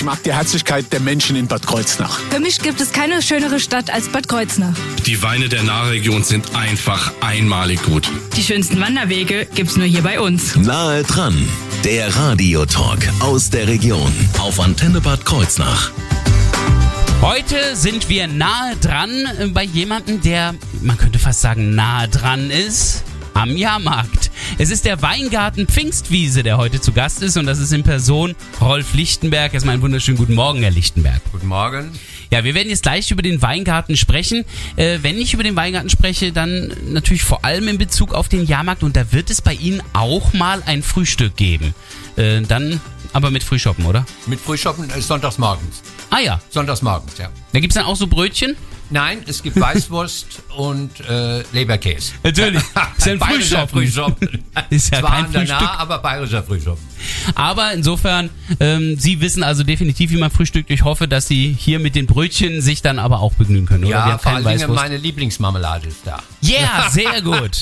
Ich mag die Herzlichkeit der Menschen in Bad Kreuznach. Für mich gibt es keine schönere Stadt als Bad Kreuznach. Die Weine der Nahregion sind einfach einmalig gut. Die schönsten Wanderwege gibt's nur hier bei uns. Nahe dran, der Radiotalk aus der Region auf Antenne Bad Kreuznach. Heute sind wir nahe dran bei jemandem, der, man könnte fast sagen, nahe dran ist. Am Jahrmarkt. Es ist der Weingarten Pfingstwiese, der heute zu Gast ist und das ist in Person Rolf Lichtenberg. Erstmal einen wunderschönen guten Morgen, Herr Lichtenberg. Guten Morgen. Ja, wir werden jetzt gleich über den Weingarten sprechen. Äh, wenn ich über den Weingarten spreche, dann natürlich vor allem in Bezug auf den Jahrmarkt und da wird es bei Ihnen auch mal ein Frühstück geben. Äh, dann aber mit Frühschoppen, oder? Mit Frühschoppen äh, sonntags morgens. Ah ja. Sonntags morgens, ja. Da gibt's dann auch so Brötchen? Nein, es gibt Weißwurst und äh, Leberkäse. Natürlich. Ist ja ein Bayerischer Frühschoppen. Ist ja Zwar kein Frühstück. Aber bayerischer Frühschoppen. Aber insofern, ähm, Sie wissen also definitiv, wie man frühstückt. Ich hoffe, dass Sie hier mit den Brötchen sich dann aber auch begnügen können, oder? Ja, vor Weißwurst. meine Lieblingsmarmelade ist da. Ja, sehr gut.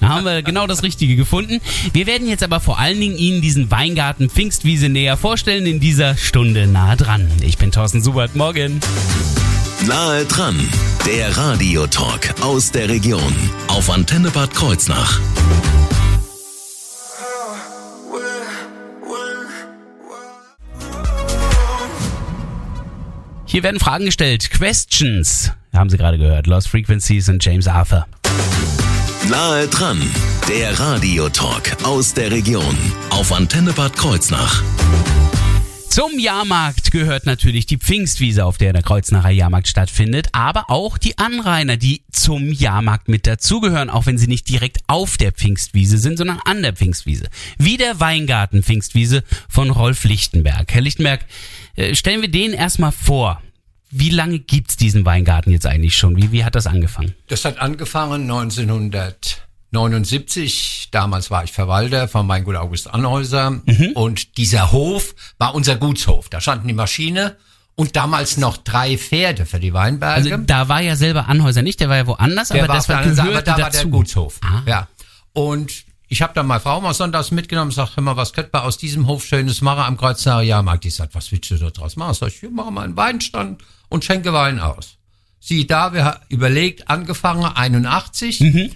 Da haben wir genau das Richtige gefunden. Wir werden jetzt aber vor allen Dingen Ihnen diesen Weingarten Pfingstwiese näher vorstellen in dieser Stunde nah dran. Ich bin Thorsten Subert. Morgen. Nahe dran, der Radiotalk aus der Region auf Antenne Bad Kreuznach. Hier werden Fragen gestellt. Questions. Haben Sie gerade gehört. Lost Frequencies und James Arthur. Nahe dran, der Radiotalk aus der Region auf Antenne Bad Kreuznach. Zum Jahrmarkt gehört natürlich die Pfingstwiese, auf der der Kreuznacher Jahrmarkt stattfindet, aber auch die Anrainer, die zum Jahrmarkt mit dazugehören, auch wenn sie nicht direkt auf der Pfingstwiese sind, sondern an der Pfingstwiese. Wie der Weingarten Pfingstwiese von Rolf Lichtenberg. Herr Lichtenberg, äh, stellen wir den erstmal vor. Wie lange gibt's diesen Weingarten jetzt eigentlich schon? Wie, wie hat das angefangen? Das hat angefangen 1979. Damals war ich Verwalter von Weingut August Anhäuser. Mhm. Und dieser Hof war unser Gutshof. Da standen die Maschine und damals noch drei Pferde für die Weinberge. Also da war ja selber Anhäuser nicht, der war ja woanders, Der aber war das war gehörte aber da war dazu. der Gutshof. Ah. Ja. Und ich habe dann meine Frau mal sonntags mitgenommen und sagt, hör mal, was könnte man aus diesem Hof Schönes machen am Kreuznacher Jahrmarkt? Die sagt, was willst du da draus machen? Sag ich, wir machen mal einen Weinstand und schenke Wein aus. Sie da, wir haben überlegt, angefangen 81 Mhm.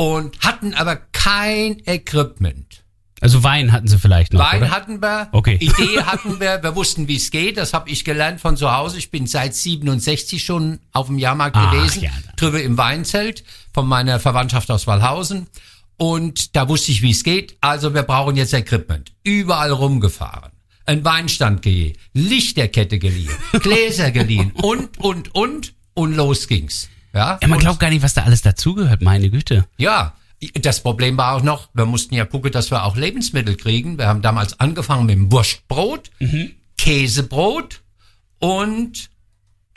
Und hatten aber kein Equipment. Also Wein hatten sie vielleicht noch, Wein oder? hatten wir, Okay. Idee hatten wir, wir wussten, wie es geht. Das habe ich gelernt von zu Hause. Ich bin seit 67 schon auf dem Jahrmarkt Ach, gewesen, ja. drüber im Weinzelt von meiner Verwandtschaft aus Walhausen. Und da wusste ich, wie es geht. Also wir brauchen jetzt Equipment. Überall rumgefahren. Ein Weinstand geliehen, Lichterkette geliehen, Gläser geliehen und, und, und. Und los ging's. Ja, Ja, man glaubt gar nicht, was da alles dazugehört, meine Güte. ja, das Problem war auch noch, wir mussten ja gucken, dass wir auch Lebensmittel kriegen. Wir haben damals angefangen mit dem Wurstbrot, Käsebrot und,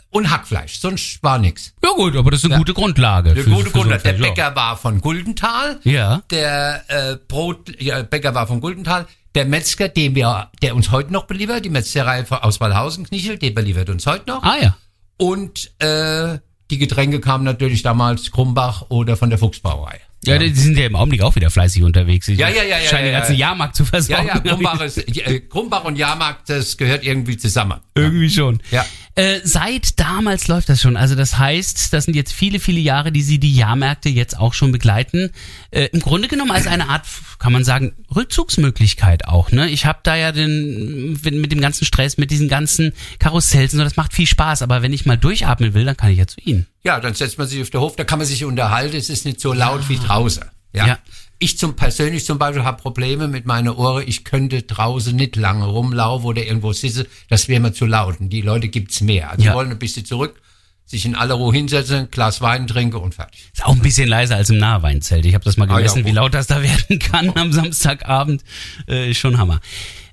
und Hackfleisch. Sonst war nix. Ja gut, aber das ist eine gute Grundlage. Der für- gute für so Grund, der etwas, ja. Bäcker war von Guldenthal. Ja. Der äh, Brot, ja, Bäcker war von Guldenthal. Der Metzger, den wir, der uns heute noch beliefert, die Metzgerei aus Walhausen, Knichel, der beliefert uns heute noch. Ah ja. Und äh, die Getränke kamen natürlich damals Krumbach oder von der Fuchsbrauerei. Ja, die sind ja im Augenblick auch wieder fleißig unterwegs. Ich Ja, ja, ja, ja, Scheinen ja, den ganzen ja. Jahrmarkt zu Ja, versorgen. ja, Krumbach, ist, äh, Krumbach und Jahrmarkt, das gehört irgendwie zusammen. Irgendwie schon. Ja. Äh, seit damals läuft das schon. Also das heißt, das sind jetzt viele, viele Jahre, die Sie die Jahrmärkte jetzt auch schon begleiten. Äh, Im Grunde genommen als eine Art, kann man sagen, Rückzugsmöglichkeit auch. Ne? Ich habe da ja den mit dem ganzen Stress, mit diesen ganzen Karussells und so, das macht viel Spaß. Aber wenn ich mal durchatmen will, dann kann ich ja zu Ihnen. Ja, dann setzt man sich auf den Hof, da kann man sich unterhalten, es ist nicht so laut wie draußen. Ja. Ja. Ich zum persönlich zum Beispiel habe Probleme mit meiner Ohren. Ich könnte draußen nicht lange rumlaufen oder irgendwo sitzen. Das wäre mir zu laut. Und die Leute gibt's mehr. Also Ja. die wollen ein bisschen zurück, sich in aller Ruhe hinsetzen, Glas Wein trinken und fertig. Ist auch ein bisschen leiser als im Nahweinzelt. Ich habe das mal Ah, ja, gemessen, wie laut das da werden kann am Samstagabend. Äh, ist schon Hammer.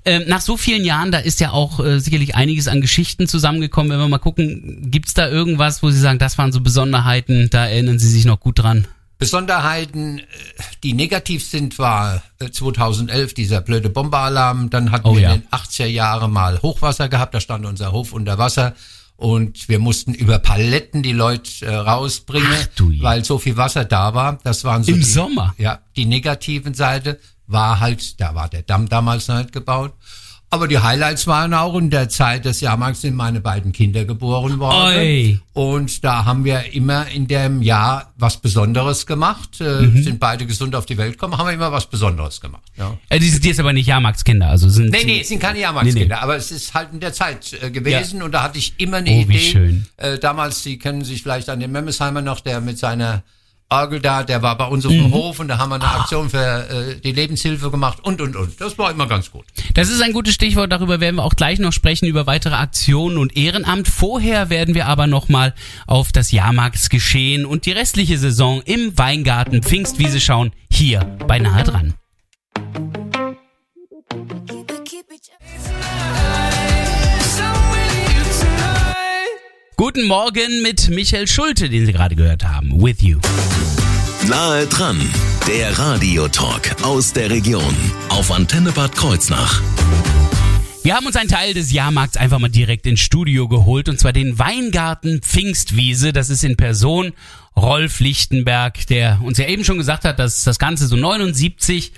Ähm, nach so vielen Jahren, da ist ja auch äh, sicherlich einiges an Geschichten zusammengekommen. Wenn wir mal gucken, gibt's da irgendwas, wo Sie sagen, das waren so Besonderheiten, da erinnern Sie sich noch gut dran? Besonderheiten, äh, die negativ sind, war äh, 2011 dieser blöde Bomberalarm. Dann hatten Oh wir ja. in den 80er Jahren mal Hochwasser gehabt. Da stand unser Hof unter Wasser. Und wir mussten über Paletten die Leute äh, rausbringen, Ach weil so viel Wasser da war. Das waren so Im die, Sommer? Ja, die negativen Seite war halt, da war der Damm damals noch nicht gebaut. Aber die Highlights waren auch in der Zeit des Jahrmarkts sind meine beiden Kinder geboren worden. Oi. Und da haben wir immer in dem Jahr was Besonderes gemacht. Äh, Mhm. Sind beide gesund auf die Welt gekommen, haben wir immer was Besonderes gemacht. Ja. Äh, die sind jetzt aber nicht Jahrmarktskinder, also sind Nee, nee, es sind keine Jahrmarktskinder, Nee, nee. aber es ist halt in der Zeit äh, gewesen und da hatte ich immer eine Oh, wie Idee. schön. Äh, damals, Sie kennen sich vielleicht an den Memesheimer noch, der mit seiner Orgel da, der war bei uns auf dem Mhm. Hof und da haben wir eine Ah. Aktion für äh, die Lebenshilfe gemacht und, und, und. Das war immer ganz gut. Das ist ein gutes Stichwort, darüber werden wir auch gleich noch sprechen, über weitere Aktionen und Ehrenamt. Vorher werden wir aber nochmal auf das Jahrmarktsgeschehen und die restliche Saison im Weingarten Pfingstwiese schauen, hier bei Nahe dran. Guten Morgen mit Michael Schulte, den Sie gerade gehört haben. With you. Nahe dran, der Radiotalk aus der Region auf Antenne Bad Kreuznach. Wir haben uns einen Teil des Jahrmarkts einfach mal direkt ins Studio geholt und zwar den Weingarten Pfingstwiese. Das ist in Person Rolf Lichtenberg, der uns ja eben schon gesagt hat, dass das Ganze so 79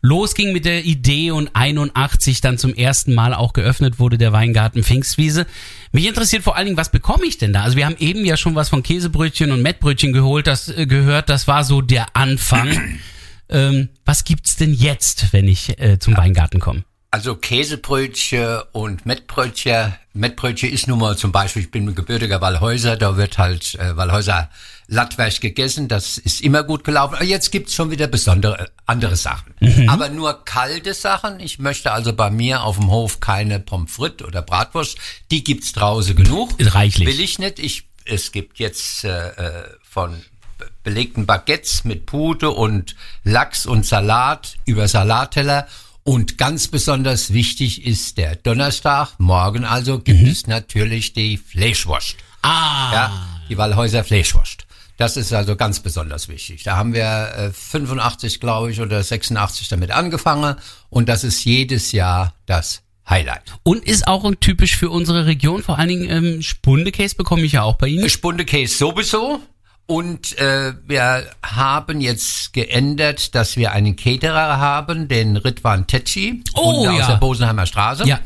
losging mit der Idee und 81 dann zum ersten Mal auch geöffnet wurde der Weingarten Pfingstwiese. Mich interessiert vor allen Dingen, was bekomme ich denn da? Also wir haben eben ja schon was von Käsebrötchen und Mettbrötchen geholt, das äh, gehört, das war so der Anfang. ähm, was gibt's denn jetzt, wenn ich äh, zum Weingarten komme? Also Käsebrötchen und Mettbrötchen. Mettbrötchen ist nun mal zum Beispiel, ich bin gebürtiger Wallhäuser, da wird halt äh, Wallhäuser Lattwerk gegessen, das ist immer gut gelaufen. Aber jetzt gibt's schon wieder besondere andere Sachen. Aber nur kalte Sachen. Ich möchte also bei mir auf dem Hof keine Pommes frites oder Bratwurst. Die gibt's draußen genug. Reichlich. Will ich nicht. Ich, es gibt jetzt äh, äh, von be- belegten Baguettes mit Pute und Lachs und Salat über Salatteller. Und ganz besonders wichtig ist der Donnerstag. Morgen also gibt es natürlich die Fleischwurst. Ah, Ja, die Wallhäuser Fleischwurst. Das ist also ganz besonders wichtig. Da haben wir äh, 85, glaube ich, oder 86 damit angefangen. Und das ist jedes Jahr das Highlight. Und ist auch typisch für unsere Region. Vor allen Dingen ähm, Spundekäse bekomme ich ja auch bei Ihnen. Spundekäse sowieso. Und äh, wir haben jetzt geändert, dass wir einen Caterer haben, den Ritwan Tetschi Oh, und aus ja. der Bosenheimer Straße. Ja.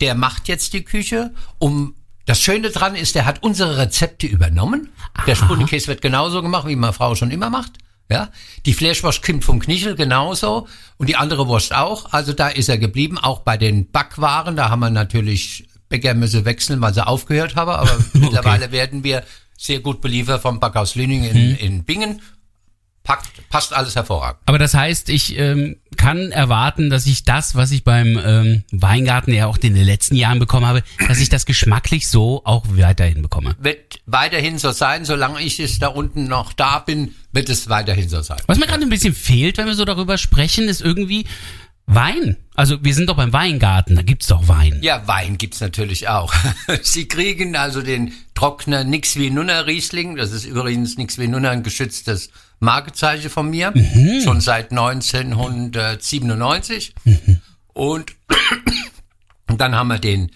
Der macht jetzt die Küche. Um das Schöne dran ist, der hat unsere Rezepte übernommen. Der Spundekäse wird genauso gemacht, wie meine Frau schon immer macht. Ja, die Fleischwurst kommt vom Knichel genauso und die andere Wurst auch. Also da ist er geblieben. Auch bei den Backwaren, da haben wir natürlich Bäcker müssen wechseln, weil sie aufgehört haben. Aber mittlerweile werden wir sehr gut beliefert vom Backhaus Lüning in, in Bingen. Packt, passt alles hervorragend. Aber das heißt, ich ähm, kann erwarten, dass ich das, was ich beim ähm, Weingarten ja auch in den letzten Jahren bekommen habe, dass ich das geschmacklich so auch weiterhin bekomme. Wird weiterhin so sein, solange ich es da unten noch da bin, wird es weiterhin so sein. Was mir gerade ein bisschen fehlt, wenn wir so darüber sprechen, ist irgendwie Wein. Also wir sind doch beim Weingarten, da gibt's doch Wein. Ja, Wein gibt's natürlich auch. Sie kriegen also den Trockner Nix wie Nunner Riesling. Das ist übrigens Nix wie Nunner ein geschütztes Markezeichen von mir. Schon seit 1997. Und, und dann haben wir den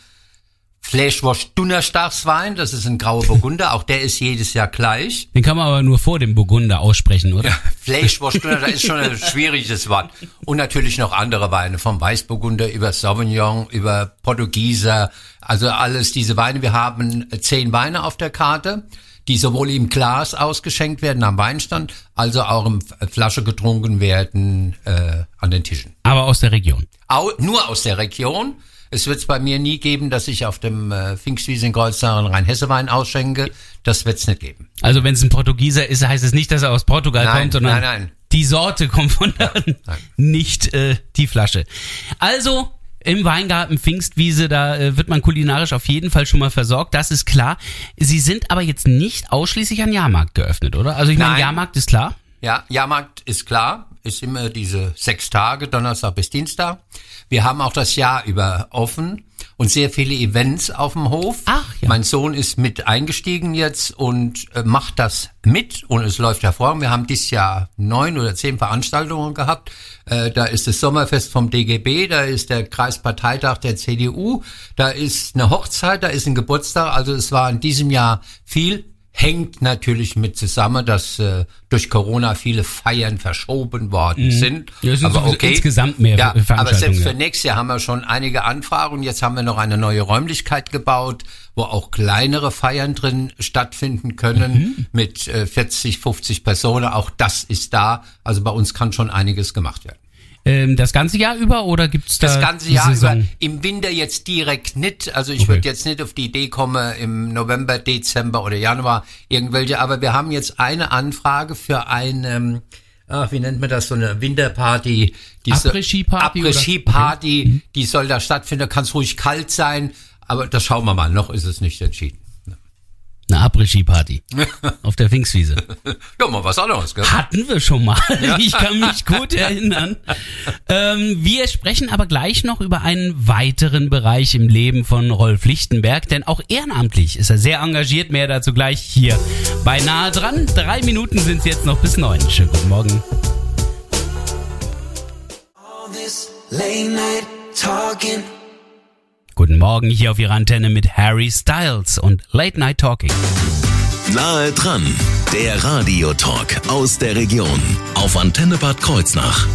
Fleischwurst Dunnerstagswein. Das ist ein grauer Burgunder. Auch der ist jedes Jahr gleich. Den kann man aber nur vor dem Burgunder aussprechen, oder? Fleischwurst, das ist schon ein schwieriges Wort. Und natürlich noch andere Weine, vom Weißburgunder über Sauvignon, über Portugieser, also alles diese Weine. Wir haben zehn Weine auf der Karte, die sowohl im Glas ausgeschenkt werden am Weinstand, also auch in Flasche getrunken werden äh, an den Tischen. Aber aus der Region. Au, nur aus der Region. Es wird es bei mir nie geben, dass ich auf dem äh, Pfingstwiese in Kreuznach einen Rheinhesse-Wein ausschenke. Das wird es nicht geben. Also wenn es ein Portugieser ist, heißt es nicht, dass er aus Portugal Nein, kommt, sondern nein, nein. die Sorte kommt von da, nein. nicht äh, die Flasche. Also im Weingarten Pfingstwiese, da äh, wird man kulinarisch auf jeden Fall schon mal versorgt, das ist klar. Sie sind aber jetzt nicht ausschließlich an Jahrmarkt geöffnet, oder? Also ich meine. Jahrmarkt ist klar. Ja, Jahrmarkt ist klar, ist immer diese sechs Tage, Donnerstag bis Dienstag. Wir haben auch das Jahr über offen und sehr viele Events auf dem Hof. Ach, ja. Mein Sohn ist mit eingestiegen jetzt und äh, macht das mit und es läuft hervor. Wir haben dieses Jahr neun oder zehn Veranstaltungen gehabt. Äh, da ist das Sommerfest vom DGB, da ist der Kreisparteitag der CDU, da ist eine Hochzeit, da ist ein Geburtstag. Also es war in diesem Jahr viel hängt natürlich mit zusammen, dass äh, durch Corona viele Feiern verschoben worden sind. Mhm. Ja, es sind aber sowieso okay. insgesamt mehr ja, aber selbst für ja. nächstes Jahr haben wir schon einige Anfragen. Jetzt haben wir noch eine neue Räumlichkeit gebaut, wo auch kleinere Feiern drin stattfinden können Mhm. mit äh, 40, 50 Personen. Auch das ist da. Also bei uns kann schon einiges gemacht werden. Ähm, das ganze Jahr über oder gibt's da Das ganze Jahr über. Saison? Im Winter jetzt direkt nicht. Also ich Okay. würde jetzt nicht auf die Idee kommen, im November, Dezember oder Januar irgendwelche. Aber wir haben jetzt eine Anfrage für eine, ach, wie nennt man das, so eine Winterparty. Diese Après-Ski-Party oder? Après-Ski-Party, die soll da stattfinden. Kann es ruhig kalt sein. Aber das schauen wir mal. Noch ist es nicht entschieden. Eine Après-Ski-Party auf der Pfingstwiese. Ja, mal was anderes, gell? Hatten wir schon mal. Ich kann mich gut erinnern. Ähm, wir sprechen aber gleich noch über einen weiteren Bereich im Leben von Rolf Lichtenberg, denn auch ehrenamtlich ist er sehr engagiert. Mehr dazu gleich hier bei Nahe dran. Drei Minuten sind es jetzt noch bis neun. Schönen guten Morgen. Late night talking. Guten Morgen hier auf Ihrer Antenne mit Harry Styles und Late Night Talking. Nahe dran, der Radiotalk aus der Region auf Antenne Bad Kreuznach.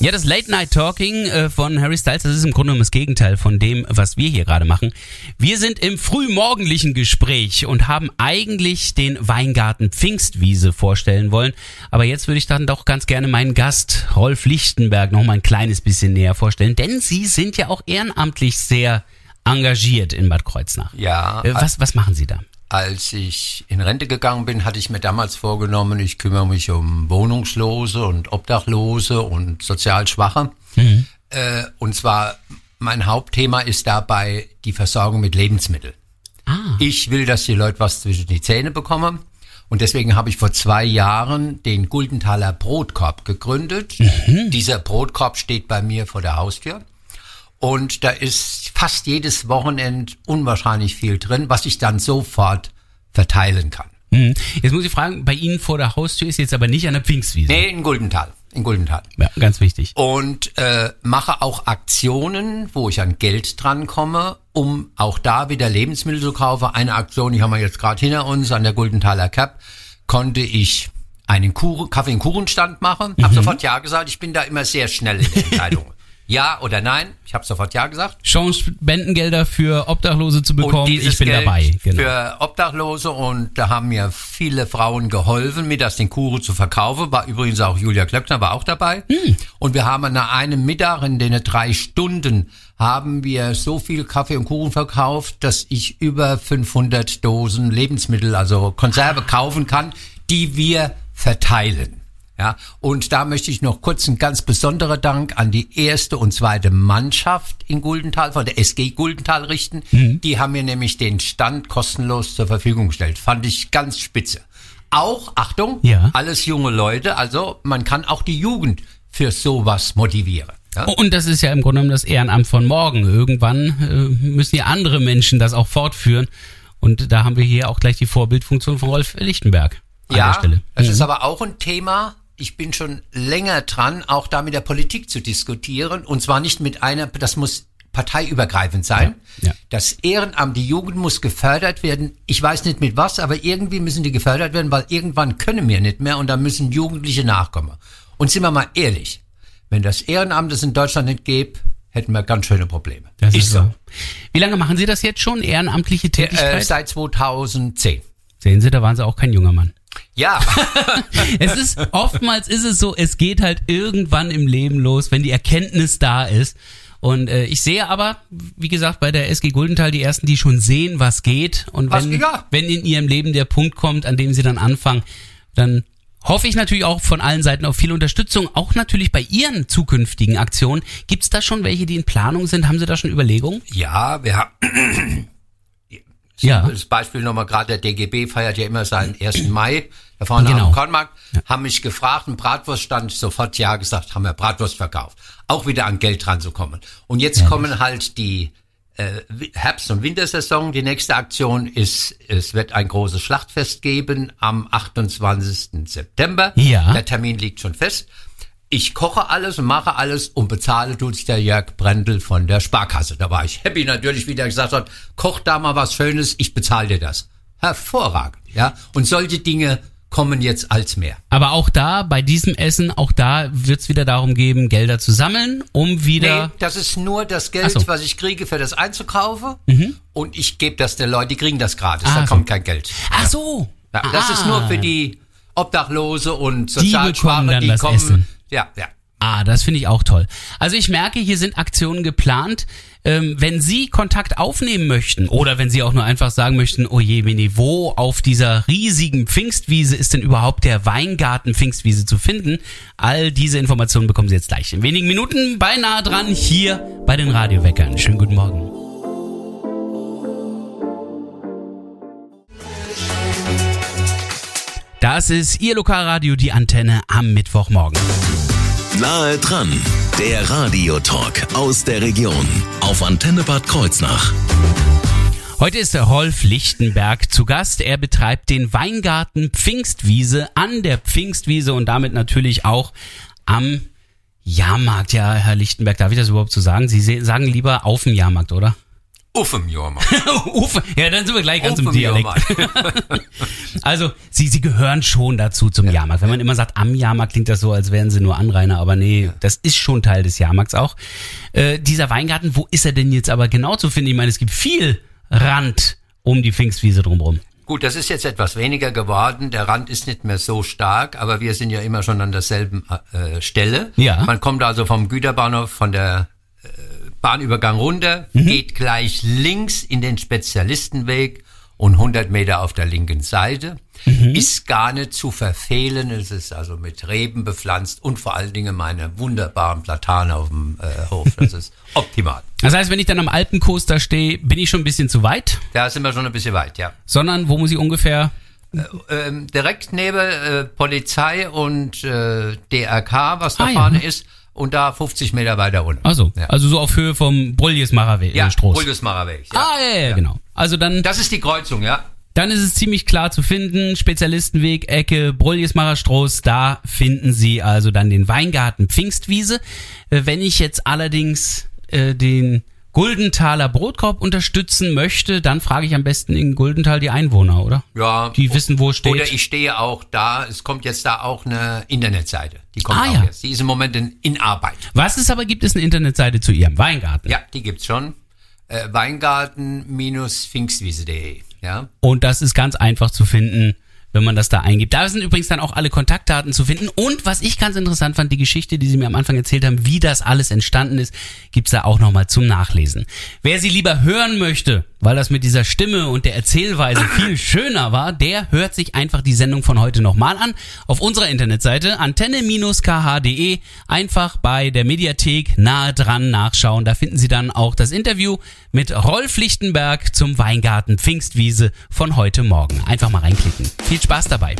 Ja, das Late Night Talking äh, von Harry Styles, das ist im Grunde genommen das Gegenteil von dem, was wir hier gerade machen. Wir sind im frühmorgendlichen Gespräch und haben eigentlich den Weingarten Pfingstwiese vorstellen wollen. Aber jetzt würde ich dann doch ganz gerne meinen Gast, Rolf Lichtenberg, noch mal ein kleines bisschen näher vorstellen. Denn Sie sind ja auch ehrenamtlich sehr engagiert in Bad Kreuznach. Ja, Äh, was, was machen Sie da? Als ich in Rente gegangen bin, hatte ich mir damals vorgenommen, ich kümmere mich um Wohnungslose und Obdachlose und sozial Schwache. Äh, und zwar, mein Hauptthema ist dabei die Versorgung mit Lebensmitteln. Ich will, dass die Leute was zwischen die Zähne bekommen. Und deswegen habe ich vor zwei Jahren den Guldenthaler Brotkorb gegründet. Dieser Brotkorb steht bei mir vor der Haustür. Und da ist fast jedes Wochenend unwahrscheinlich viel drin, was ich dann sofort verteilen kann. Hm. Jetzt muss ich fragen, bei Ihnen vor der Haustür ist jetzt aber nicht an der Pfingstwiese. Nee, in Guldenthal. In Guldenthal. Ja, ganz wichtig. Und äh, mache auch Aktionen, wo ich an Geld drankomme, um auch da wieder Lebensmittel zu kaufen. Eine Aktion, die haben wir jetzt gerade hinter uns an der Guldenthaler Cup, konnte ich einen Kuchen, Kaffee- und Kuchenstand machen. Hab sofort Ja gesagt. Ich bin da immer sehr schnell in der Entscheidung. ja oder nein? Ich habe sofort Ja gesagt. Chance, Spendengelder für Obdachlose zu Und bekommen. dieses Ich bin Geld dabei. Genau. für Obdachlose und da haben mir viele Frauen geholfen, mir das den Kuchen zu verkaufen. War übrigens auch Julia Klöckner war auch dabei. Hm. Und wir haben nach einem Mittag in den drei Stunden haben wir so viel Kaffee und Kuchen verkauft, dass ich über 500 Dosen Lebensmittel, also Konserve kaufen kann, die wir verteilen. Ja, und da möchte ich noch kurz einen ganz besonderen Dank an die erste und zweite Mannschaft in Guldenthal, von der SG Guldenthal richten. Mhm. Die haben mir nämlich den Stand kostenlos zur Verfügung gestellt. Fand ich ganz spitze. Auch, Achtung, Ja. alles junge Leute, also man kann auch die Jugend für sowas motivieren. Ja? Und das ist ja im Grunde genommen das Ehrenamt von morgen. Irgendwann äh, müssen ja andere Menschen das auch fortführen. Und da haben wir hier auch gleich die Vorbildfunktion von Rolf Lichtenberg an ja, der Stelle. das Mhm. ist aber auch ein Thema. Ich bin schon länger dran, auch da mit der Politik zu diskutieren. Und zwar nicht mit einer, das muss parteiübergreifend sein. Ja, ja. Das Ehrenamt, die Jugend muss gefördert werden. Ich weiß nicht mit was, aber irgendwie müssen die gefördert werden, weil irgendwann können wir nicht mehr und da müssen Jugendliche nachkommen. Und sind wir mal ehrlich, wenn das Ehrenamt es in Deutschland nicht gäbe, hätten wir ganz schöne Probleme. Das ist so. Wie lange machen Sie das jetzt schon, ehrenamtliche Tätigkeit? Äh, seit 2010. Sehen Sie, da waren Sie auch kein junger Mann. Ja, Es ist, oftmals ist es so, es geht halt irgendwann im Leben los, wenn die Erkenntnis da ist. Und äh, ich sehe aber, wie gesagt, bei der SG Guldenthal die ersten, die schon sehen, was geht. Und Was- wenn, ja. wenn in ihrem Leben der Punkt kommt, an dem sie dann anfangen, dann hoffe ich natürlich auch von allen Seiten auf viel Unterstützung. Auch natürlich bei Ihren zukünftigen Aktionen. Gibt es da schon welche, die in Planung sind? Haben Sie da schon Überlegungen? ja, wir haben Ja. Das Beispiel nochmal gerade, der DGB feiert ja immer seinen 1. Mai, da vorne Genau. am Kornmarkt, haben mich gefragt, ein Bratwurststand, sofort Ja gesagt, haben wir Bratwurst verkauft. Auch wieder an Geld dran zu kommen. Und jetzt kommen halt die äh, Herbst- und Wintersaison. Die nächste Aktion ist, es wird ein großes Schlachtfest geben am 28. September. Ja. Der Termin liegt schon fest. Ich koche alles und mache alles und bezahle tut sich der Jörg Brendel von der Sparkasse. Da war ich happy natürlich, wie der gesagt hat, koch da mal was Schönes, ich bezahle dir das. Hervorragend, ja. Und solche Dinge kommen jetzt als mehr. Aber auch da, bei diesem Essen, auch da wird es wieder darum geben, Gelder zu sammeln, um wieder. Nee, das ist nur das Geld, so. Mhm. was ich kriege für das einzukaufen. Und ich gebe das den Leuten, die kriegen das gratis. Ah, da so. kommt kein Geld. Ach so. Ja, das ist nur Ah. für die Obdachlose und Die Sozialschwache, die das kommen. Essen. Ja, ja. Ah, das finde ich auch toll. Also ich merke, hier sind Aktionen geplant. Ähm, wenn Sie Kontakt aufnehmen möchten oder wenn Sie auch nur einfach sagen möchten, oh je, Mini, wo auf dieser riesigen Pfingstwiese ist denn überhaupt der Weingarten Pfingstwiese zu finden? All diese Informationen bekommen Sie jetzt gleich in wenigen Minuten beinahe dran hier bei den Radioweckern. Schönen guten Morgen. Das ist Ihr Lokalradio, die Antenne am Mittwochmorgen. Nahe dran, der Radiotalk aus der Region auf Antenne Bad Kreuznach. Heute ist der Rolf Lichtenberg zu Gast. Er betreibt den Weingarten Pfingstwiese an der Pfingstwiese und damit natürlich auch am Jahrmarkt. Ja, Herr Lichtenberg, darf ich das überhaupt so sagen? Sie sagen lieber auf dem Jahrmarkt, oder? Uffem, Jorma. Uff, ja, dann sind wir gleich ganz im Uffem, Dialekt. Jorma. Also, Sie, Sie gehören schon dazu zum Jahrmarkt. Wenn man immer sagt, am Jahrmarkt klingt das so, als wären Sie nur Anrainer, aber nee, das ist schon Teil des Jahrmarkts auch. Äh, dieser Weingarten, wo ist er denn jetzt aber genau zu finden? Ich meine, es gibt viel Rand um die Pfingstwiese drumherum. Gut, das ist jetzt etwas weniger geworden. Der Rand ist nicht mehr so stark, aber wir sind ja immer schon an derselben äh, Stelle. Ja. Man kommt also vom Güterbahnhof, von der äh, Bahnübergang runter, geht gleich links in den Spezialistenweg und 100 Meter auf der linken Seite. Ist gar nicht zu verfehlen. Es ist also mit Reben bepflanzt und vor allen Dingen meine wunderbaren Platanen auf dem äh, Hof. Das ist optimal. Das heißt, wenn ich dann am Alpencoaster stehe, bin ich schon ein bisschen zu weit, Da sind wir schon ein bisschen weit, ja. sondern wo muss ich ungefähr ähm, direkt neben äh, Polizei und äh, DRK, was da Ah, ja. vorne ist, und da 50 Meter weiter unten. Also, ja. also so auf Höhe vom Broljesmacher Weg, ja, äh, Stroß. Weg. Ja. Ah, ja, ja, genau. Also dann, Das ist die Kreuzung, ja. dann ist es ziemlich klar zu finden. Spezialistenweg, Ecke, Broljesmacher Stroß, da finden Sie also dann den Weingarten Pfingstwiese. Äh, Wenn ich jetzt allerdings äh, den Guldenthaler Brotkorb unterstützen möchte, dann frage ich am besten in Guldenthal die Einwohner, oder? Ja. Die wissen, wo es steht. Oder ich stehe auch da, es kommt jetzt da auch eine Internetseite. Die kommt Ah, auch ja. jetzt. Die ist im Moment in, in Arbeit. Was es aber gibt, ist eine Internetseite zu Ihrem Weingarten. Ja, die gibt's schon. Äh, Weingarten-pfingstwiese.de. Ja. Und das ist ganz einfach zu finden, wenn man das da eingibt. Da sind übrigens dann auch alle Kontaktdaten zu finden. Und was ich ganz interessant fand, die Geschichte, die Sie mir am Anfang erzählt haben, wie das alles entstanden ist, gibt's da auch nochmal zum Nachlesen. Wer sie lieber hören möchte, weil das mit dieser Stimme und der Erzählweise viel schöner war, der hört sich einfach die Sendung von heute nochmal an. Auf unserer Internetseite antenne-kh.de einfach bei der Mediathek nahe dran nachschauen. Da finden Sie dann auch das Interview mit Rolf Lichtenberg zum Weingarten Pfingstwiese von heute Morgen. Einfach mal reinklicken. Viel Spaß dabei.